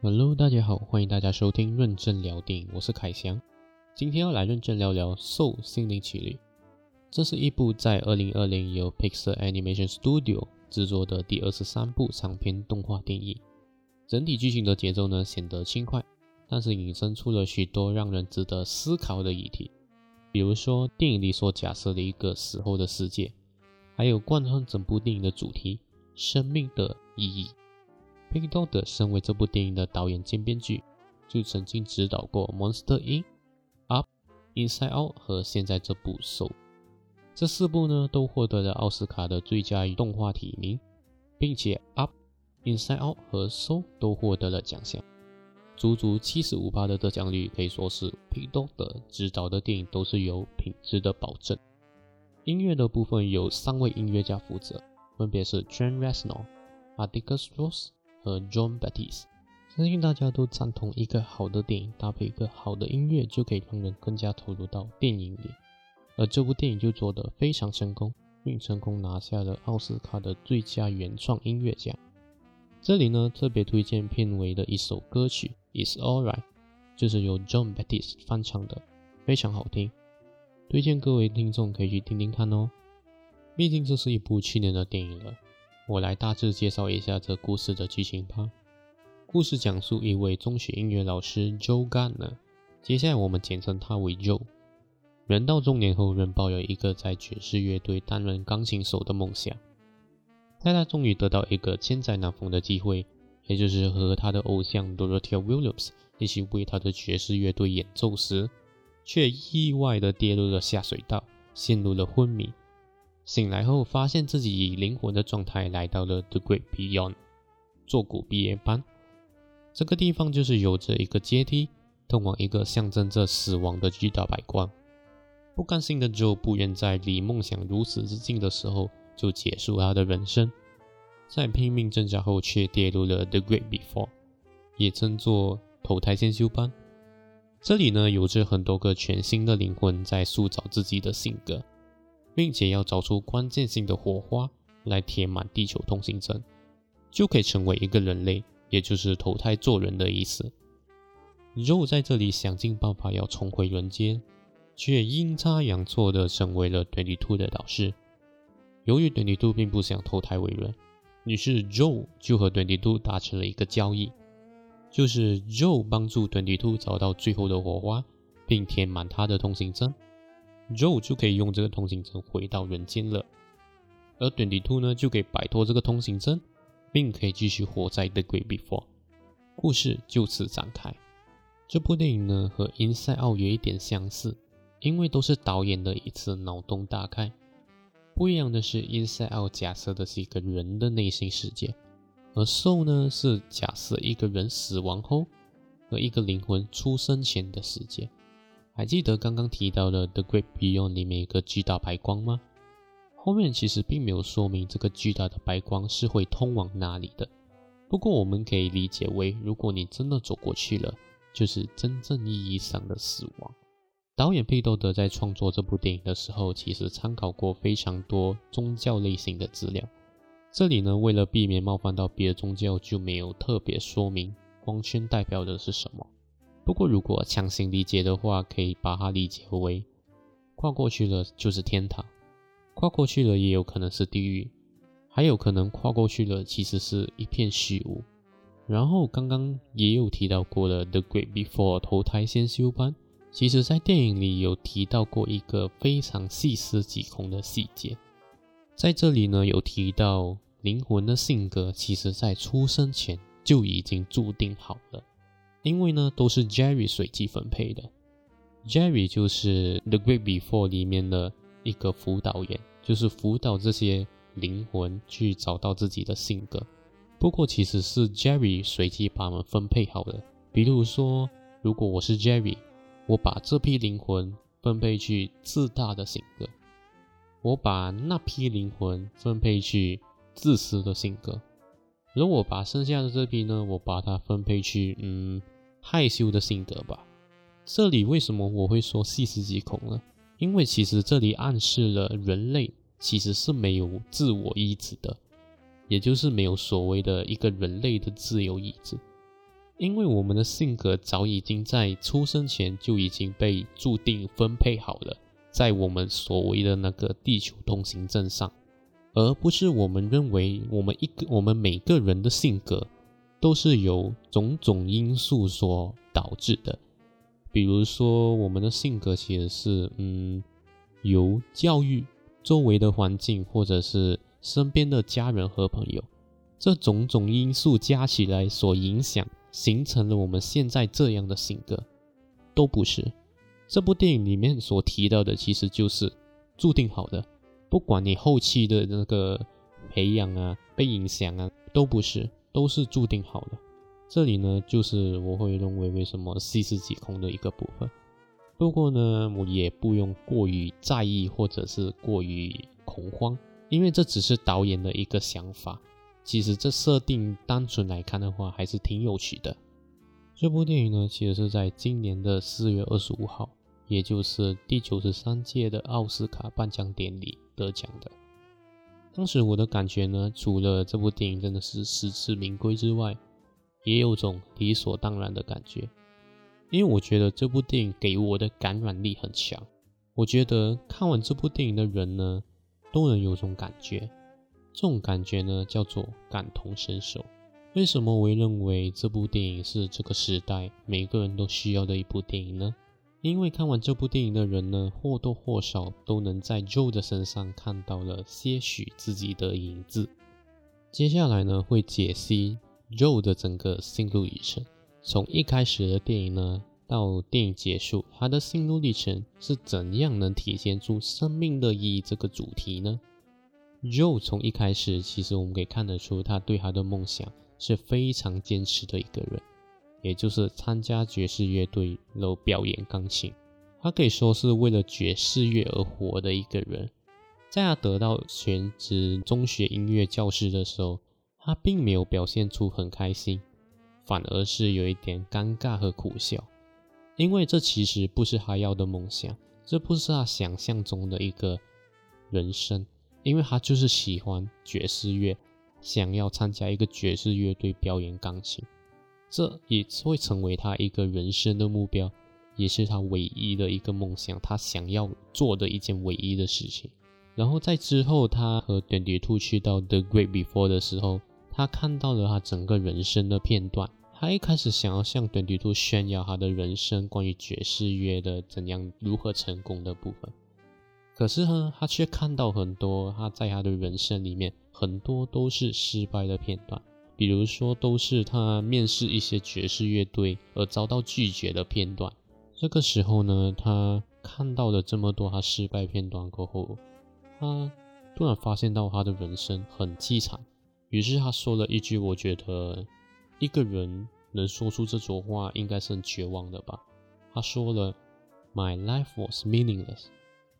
Hello，大家好，欢迎大家收听认真聊电影，我是凯翔。今天要来认真聊聊《Soul 心灵奇旅》。这是一部在2020由 Pixar Animation Studio 制作的第二十三部长篇动画电影。整体剧情的节奏呢显得轻快，但是引申出了许多让人值得思考的议题，比如说电影里所假设的一个死后的世界，还有贯穿整部电影的主题——生命的意义。P i k d o g 身为这部电影的导演兼编剧，就曾经指导过《Monster Inc》、《Up》、《Inside Out》和现在这部《Soul》。这四部呢都获得了奥斯卡的最佳动画提名，并且《Up》、《Inside Out》和《Soul》都获得了奖项，足足七十五趴的得奖率，可以说是 p i k d o g 指导的电影都是有品质的保证。音乐的部分由三位音乐家负责，分别是 Trent Reznor、Articus Ross。和 John Batiste，相信大家都赞同，一个好的电影搭配一个好的音乐，就可以让人更加投入到电影里。而这部电影就做得非常成功，并成功拿下了奥斯卡的最佳原创音乐奖。这里呢，特别推荐片尾的一首歌曲《It's Alright》，就是由 John Batiste 翻唱的，非常好听，推荐各位听众可以去听听看哦。毕竟这是一部去年的电影了。我来大致介绍一下这故事的剧情吧。故事讲述一位中学音乐老师 Joe Garner，接下来我们简称他为 Joe。人到中年后，仍抱有一个在爵士乐队担任钢琴手的梦想。在他终于得到一个千载难逢的机会，也就是和他的偶像 Dorothy Williams 一起为他的爵士乐队演奏时，却意外的跌入了下水道，陷入了昏迷。醒来后，发现自己以灵魂的状态来到了 The Great Beyond 做古毕业班。这个地方就是有着一个阶梯，通往一个象征着死亡的巨大白光。不甘心的 Joe 不愿在离梦想如此之近的时候就结束他的人生，在拼命挣扎后，却跌入了 The Great Before，也称作投胎先修班。这里呢，有着很多个全新的灵魂在塑造自己的性格。并且要找出关键性的火花来填满地球通行证，就可以成为一个人类，也就是投胎做人的意思。肉在这里想尽办法要重回人间，却阴差阳错的成为了 Twenty Two 的导师。由于 Twenty Two 并不想投胎为人，于是 Joe 就和 Twenty Two 达成了一个交易，就是 Joe 帮助 Twenty Two 找到最后的火花，并填满他的通行证。Joe 就可以用这个通行证回到人间了，而 Twenty Two 呢就可以摆脱这个通行证，并可以继续活在 The Great Before。故事就此展开。这部电影呢和 Inside Out 有一点相似，因为都是导演的一次脑洞大开。不一样的是，Inside Out 假设的是一个人的内心世界，而 Soul 呢是假设一个人死亡后和一个灵魂出生前的世界。还记得刚刚提到的《The Great Beyond》里面一个巨大白光吗？后面其实并没有说明这个巨大的白光是会通往哪里的。不过我们可以理解为，如果你真的走过去了，就是真正意义上的死亡。导演贝多德在创作这部电影的时候，其实参考过非常多宗教类型的资料。这里呢，为了避免冒犯到别的宗教，就没有特别说明光圈代表的是什么。不过，如果强行理解的话，可以把它理解为跨过去了就是天堂，跨过去了也有可能是地狱，还有可能跨过去了其实是一片虚无。然后刚刚也有提到过了，The Great Before 投胎先修班，其实在电影里有提到过一个非常细思极恐的细节，在这里呢有提到灵魂的性格，其实在出生前就已经注定好了。因为呢，都是 Jerry 随机分配的。Jerry 就是《The Great Before》里面的一个辅导员，就是辅导这些灵魂去找到自己的性格。不过其实是 Jerry 随机把他们分配好的。比如说，如果我是 Jerry，我把这批灵魂分配去自大的性格，我把那批灵魂分配去自私的性格。如果把剩下的这批呢，我把它分配去，嗯。害羞的性格吧。这里为什么我会说细思极恐呢？因为其实这里暗示了人类其实是没有自我意志的，也就是没有所谓的一个人类的自由意志。因为我们的性格早已经在出生前就已经被注定分配好了，在我们所谓的那个地球通行证上，而不是我们认为我们一个我们每个人的性格都是由种种因素所导致的。比如说，我们的性格其实是嗯，由教育、周围的环境，或者是身边的家人和朋友，这种种因素加起来所影响，形成了我们现在这样的性格，都不是。这部电影里面所提到的，其实就是注定好的，不管你后期的那个培养啊、被影响啊，都不是，都是注定好的。这里呢，就是我会认为为什么细思极恐的一个部分。不过呢，我也不用过于在意或者是过于恐慌，因为这只是导演的一个想法。其实这设定单纯来看的话，还是挺有趣的。这部电影呢，其实是在今年的四月二十五号，也就是第九十三届的奥斯卡颁奖典礼得奖的。当时我的感觉呢，除了这部电影真的是实至名归之外，也有种理所当然的感觉，因为我觉得这部电影给我的感染力很强。我觉得看完这部电影的人呢，都能有种感觉，这种感觉呢叫做感同身受。为什么我会认为这部电影是这个时代每个人都需要的一部电影呢？因为看完这部电影的人呢，或多或少都能在 Joe 的身上看到了些许自己的影子。接下来呢，会解析。Joe 的整个心路历程，从一开始的电影呢，到电影结束，他的心路历程是怎样能体现出生命的意义这个主题呢？Joe 从一开始，其实我们可以看得出，他对他的梦想是非常坚持的一个人，也就是参加爵士乐队，然后表演钢琴。他可以说是为了爵士乐而活的一个人。在他得到全职中学音乐教师的时候。他并没有表现出很开心，反而是有一点尴尬和苦笑，因为这其实不是他要的梦想，这不是他想象中的一个人生，因为他就是喜欢爵士乐，想要参加一个爵士乐队表演钢琴，这也会成为他一个人生的目标，也是他唯一的一个梦想，他想要做的一件唯一的事情。然后在之后，他和短笛兔去到 The Great Before 的时候。他看到了他整个人生的片段。他一开始想要向短笛兔炫耀他的人生，关于爵士乐的怎样如何成功的部分。可是呢，他却看到很多他在他的人生里面很多都是失败的片段。比如说，都是他面试一些爵士乐队而遭到拒绝的片段。这个时候呢，他看到了这么多他失败片段过后，他突然发现到他的人生很凄惨。于是他说了一句：“我觉得一个人能说出这种话，应该是很绝望的吧。”他说了：“My life was meaningless，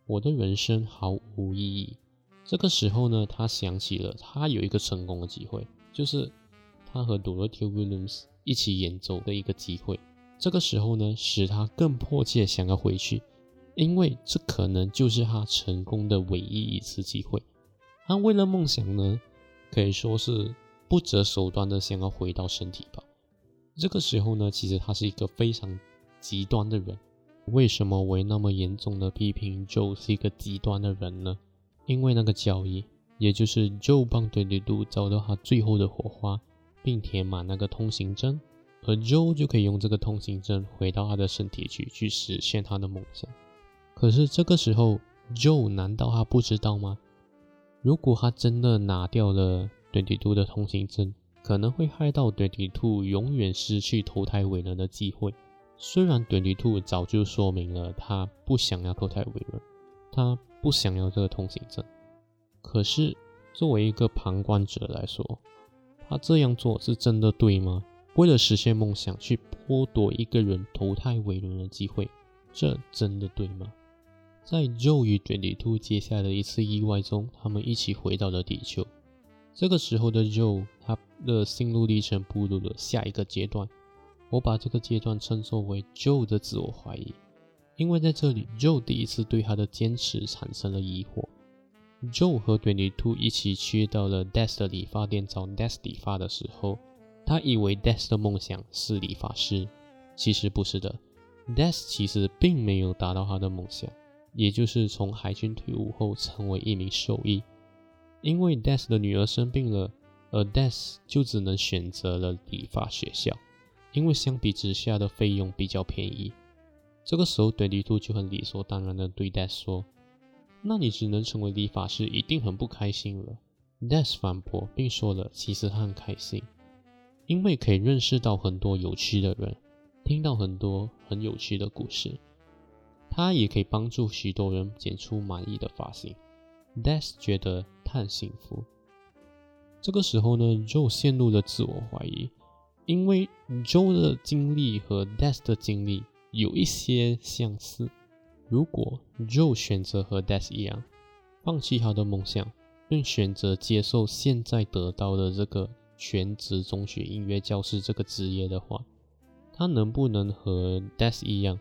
我的人生毫无意义。”这个时候呢，他想起了他有一个成功的机会，就是他和 Dorothy Williams 一起演奏的一个机会。这个时候呢，使他更迫切想要回去，因为这可能就是他成功的唯一一次机会。他为了梦想呢。可以说是不择手段的想要回到身体吧。这个时候呢，其实他是一个非常极端的人。为什么我那么严重的批评 Joe 是一个极端的人呢？因为那个交易，也就是 Joe 帮对对度找到他最后的火花，并填满那个通行证，而 Joe 就可以用这个通行证回到他的身体去，去实现他的梦想。可是这个时候，Joe 难道他不知道吗？如果他真的拿掉了 Twenty Two 的通行证，可能会害到 Twenty Two 永远失去投胎为人的机会。虽然 Twenty Two 早就说明了他不想要投胎为人，他不想要这个通行证，可是作为一个旁观者来说，他这样做是真的对吗？为了实现梦想去剥夺一个人投胎为人的机会，这真的对吗？在 Joe 与 Twenty Two 接下来的一次意外中，他们一起回到了地球。这个时候的 Joe，他的心路历程步入了下一个阶段。我把这个阶段称作为 Joe 的自我怀疑，因为在这里，Joe 第一次对他的坚持产生了疑惑。Joe 和 Twenty Two 一起去到了 Des 的理发店找 Des 理发的时候，他以为 Des 的梦想是理发师，其实不是的。Des 其实并没有达到他的梦想，也就是从海军退伍后成为一名兽医。因为 Des 的女儿生病了，而 Des 就只能选择了理发学校，因为相比之下的费用比较便宜。这个时候，对立兔就很理所当然的对 Des 说：“那你只能成为理发师，一定很不开心了。”Des 反驳并说了，其实他很开心。因为可以认识到很多有趣的人，听到很多很有趣的故事，他也可以帮助许多人剪出满意的发型。Des 觉得他很幸福。这个时候呢，Joe 陷入了自我怀疑，因为 Joe 的经历和 Des 的经历有一些相似。如果 Joe 选择和 Des 一样，放弃他的梦想，并选择接受现在得到的这个。全职中学音乐教师这个职业的话，他能不能和 Des 一样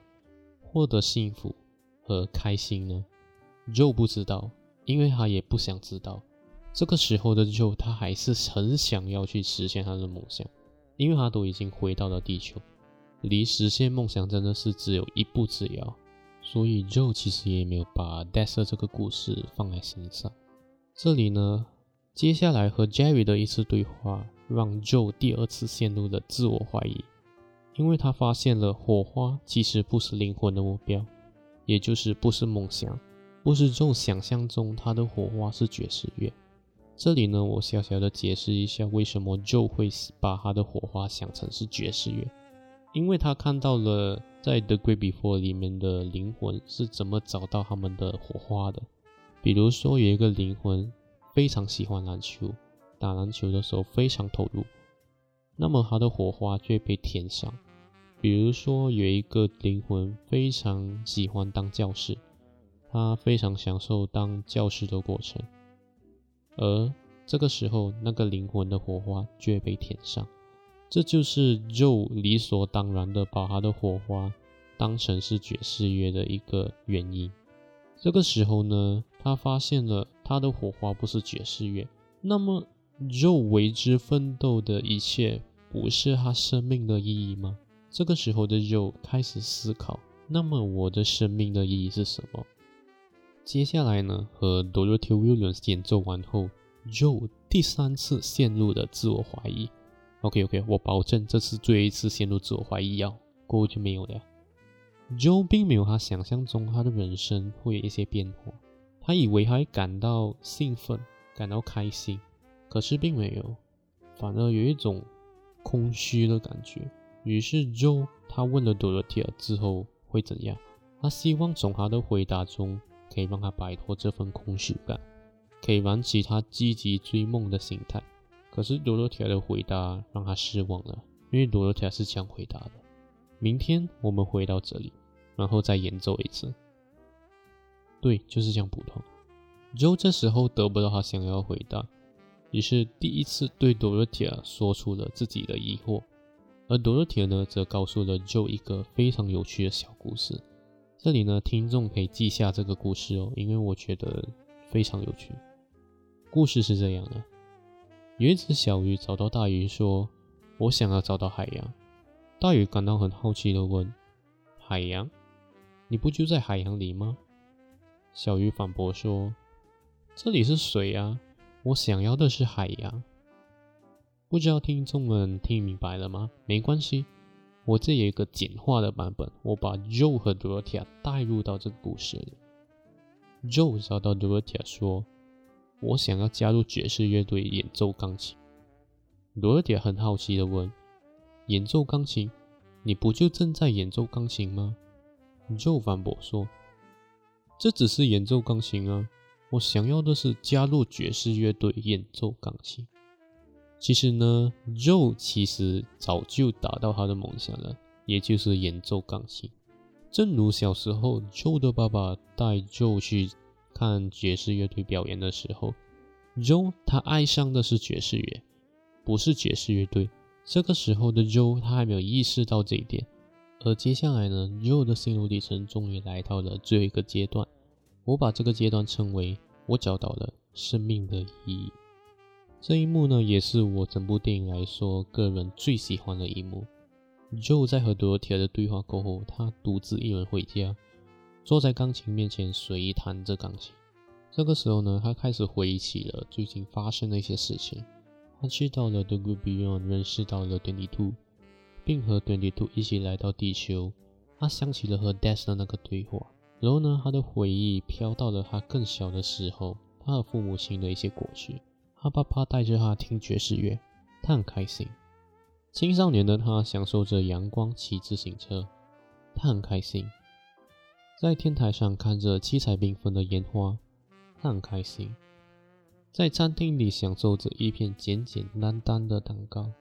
获得幸福和开心呢？Joe 不知道，因为他也不想知道。这个时候的 Joe，他还是很想要去实现他的梦想，因为他都已经回到了地球，离实现梦想真的是只有一步之遥。所以 Joe 其实也没有把 Des 这个故事放在心上。这里呢？接下来和 Jerry 的一次对话，让 Joe 第二次陷入了自我怀疑，因为他发现了火花其实不是灵魂的目标，也就是不是梦想，不是 Joe 想象中他的火花是爵士乐。这里呢，我小小的解释一下，为什么 Joe 会把他的火花想成是爵士乐，因为他看到了在 The Great Before 里面的灵魂是怎么找到他们的火花的，比如说有一个灵魂。非常喜欢篮球，打篮球的时候非常投入，那么他的火花就会被填上。比如说有一个灵魂非常喜欢当教师，他非常享受当教师的过程，而这个时候那个灵魂的火花就会被填上。这就是 Joe 理所当然的把他的火花当成是爵士乐的一个原因。这个时候呢，他发现了他的火花不是爵士乐，那么 Joe 为之奋斗的一切不是他生命的意义吗？这个时候的 Joe 开始思考，那么我的生命的意义是什么？接下来呢，和 Dorothy Williams 演奏完后，Joe 第三次陷入了自我怀疑。OK OK，我保证这次最后一次陷入自我怀疑哦，过后就没有了。Joe 并没有他想象中他的人生会有一些变化，他以为还感到兴奋、感到开心，可是并没有，反而有一种空虚的感觉。于是 Joe 他问了 Dorothy 之后会怎样？他希望从他的回答中可以让他摆脱这份空虚感，可以燃起他积极追梦的心态。可是 Dorothy 的回答让他失望了，因为 Dorothy 是这样回答的。明天我们回到这里，然后再演奏一次。对，就是这样普通。Joe 这时候得不到他想要回答，于是第一次对 Dorothea 说出了自己的疑惑，而 Dorothea 呢，则告诉了 Joe 一个非常有趣的小故事。这里呢，听众可以记下这个故事哦，因为我觉得非常有趣。故事是这样的：有一只小鱼找到大鱼说：“我想要找到海洋。”大鱼感到很好奇的问：“海洋？你不就在海洋里吗？”小鱼反驳说：“这里是水啊，我想要的是海洋。”不知道听众们听明白了吗？没关系，我这有一个简化的版本，我把 Joe 和 Dorothea 带入到这个故事里。Joe 找到 Dorothea 说：“我想要加入爵士乐队演奏钢琴。”Dorothea 很好奇的问。演奏钢琴？你不就正在演奏钢琴吗？Joe 反驳说：“这只是演奏钢琴啊，我想要的是加入爵士乐队演奏钢琴。”其实呢，Joe 其实早就达到他的梦想了，也就是演奏钢琴。正如小时候，Joe 的爸爸带 Joe 去看爵士乐队表演的时候，Joe 他爱上的是爵士乐，不是爵士乐队。这个时候的 Joe 他还没有意识到这一点，而接下来呢，Joe 的心路历程终于来到了最后一个阶段。我把这个阶段称为“我找到了生命的意义”。这一幕呢，也是我整部电影来说个人最喜欢的一幕。Joe 在和 Dorothy 的对话过后，他独自一人回家，坐在钢琴面前随意弹着钢琴。这个时候呢，他开始回忆起了最近发生的一些事情。他去到了 The Good Beyond，认识到了 Twenty Two，并和 Twenty Two 一起来到地球。他想起了和 Death 的那个对话，然后呢，他的回忆飘到了他更小的时候，他和父母亲的一些过去。他爸爸带着他听爵士乐，他很开心。青少年的他享受着阳光，骑自行车，他很开心。在天台上看着七彩缤纷的烟花，他很开心。在餐厅里享受着一片简简单单的蛋糕，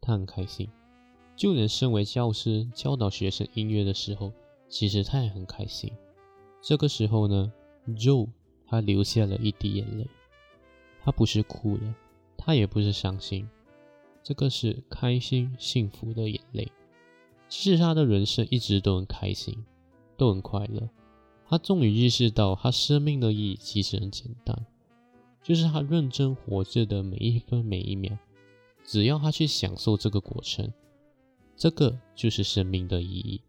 他很开心。就连身为教师教导学生音乐的时候，其实他也很开心。这个时候呢，Joe 他流下了一滴眼泪，他不是哭了，他也不是伤心。这个是开心、幸福的眼泪。其实他的人生一直都很开心，都很快乐。他终于意识到，他生命的意义其实很简单，就是他认真活着的每一分每一秒。只要他去享受这个过程，这个就是生命的意义。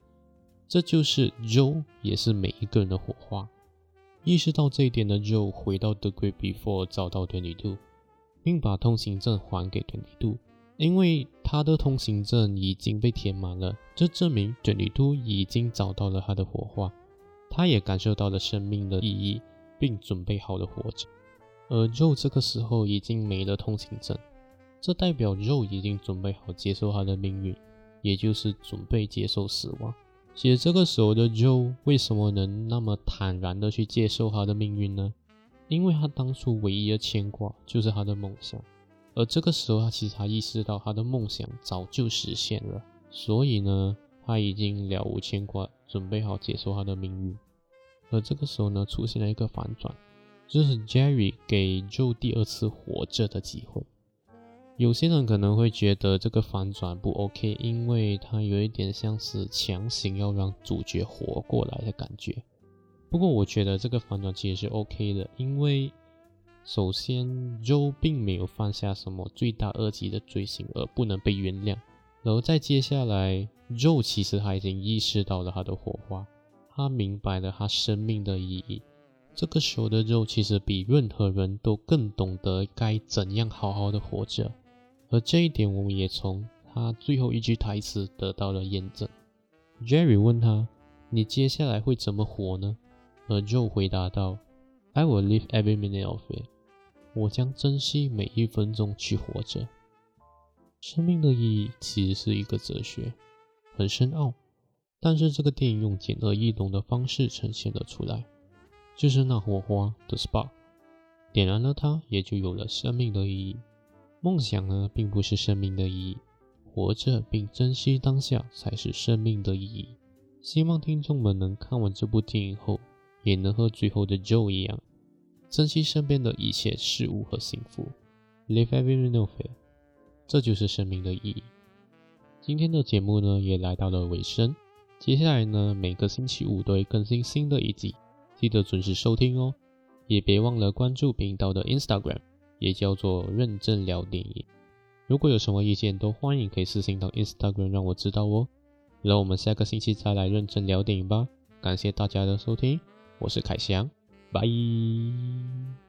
这就是 Joe，也是每一个人的火花。意识到这一点的 Joe 回到 The Great Before，找到 Twenty Two，并把通行证还给 Twenty Two。因为他的通行证已经被填满了，这证明卷里兔已经找到了他的火花，他也感受到了生命的意义，并准备好了活着。而肉这个时候已经没了通行证，这代表肉已经准备好接受他的命运，也就是准备接受死亡。其实这个时候的肉为什么能那么坦然的去接受他的命运呢？因为他当初唯一的牵挂就是他的梦想。而这个时候，他其实他意识到他的梦想早就实现了，所以呢，他已经了无牵挂，准备好接受他的命运。而这个时候呢，出现了一个反转，就是 Jerry 给 Joe 第二次活着的机会。有些人可能会觉得这个反转不 OK，因为他有一点像是强行要让主角活过来的感觉。不过我觉得这个反转其实是 OK 的，因为。首先，Joe 并没有犯下什么罪大恶极的罪行而不能被原谅。然后再接下来，Joe 其实他已经意识到了他的火花，他明白了他生命的意义。这个时候的 Joe 其实比任何人都更懂得该怎样好好的活着。而这一点，我们也从他最后一句台词得到了验证。Jerry 问他：“你接下来会怎么活呢？”而 Joe 回答道：“I will live every minute of it。”我将珍惜每一分钟去活着。生命的意义其实是一个哲学，很深奥，但是这个电影用简而易懂的方式呈现了出来，就是那火花的 spark，点燃了它，也就有了生命的意义。梦想呢，并不是生命的意义，活着并珍惜当下才是生命的意义。希望听众们能看完这部电影后，也能和最后的 Joe 一样。珍惜身边的一切事物和幸福，Live every minute of it，这就是生命的意义。今天的节目呢也来到了尾声，接下来呢每个星期五都会更新新的一集，记得准时收听哦。也别忘了关注频道的 Instagram，也叫做认真聊电影。如果有什么意见，都欢迎可以私信到 Instagram 让我知道哦。让我们下个星期再来认真聊电影吧。感谢大家的收听，我是凯翔。バイ。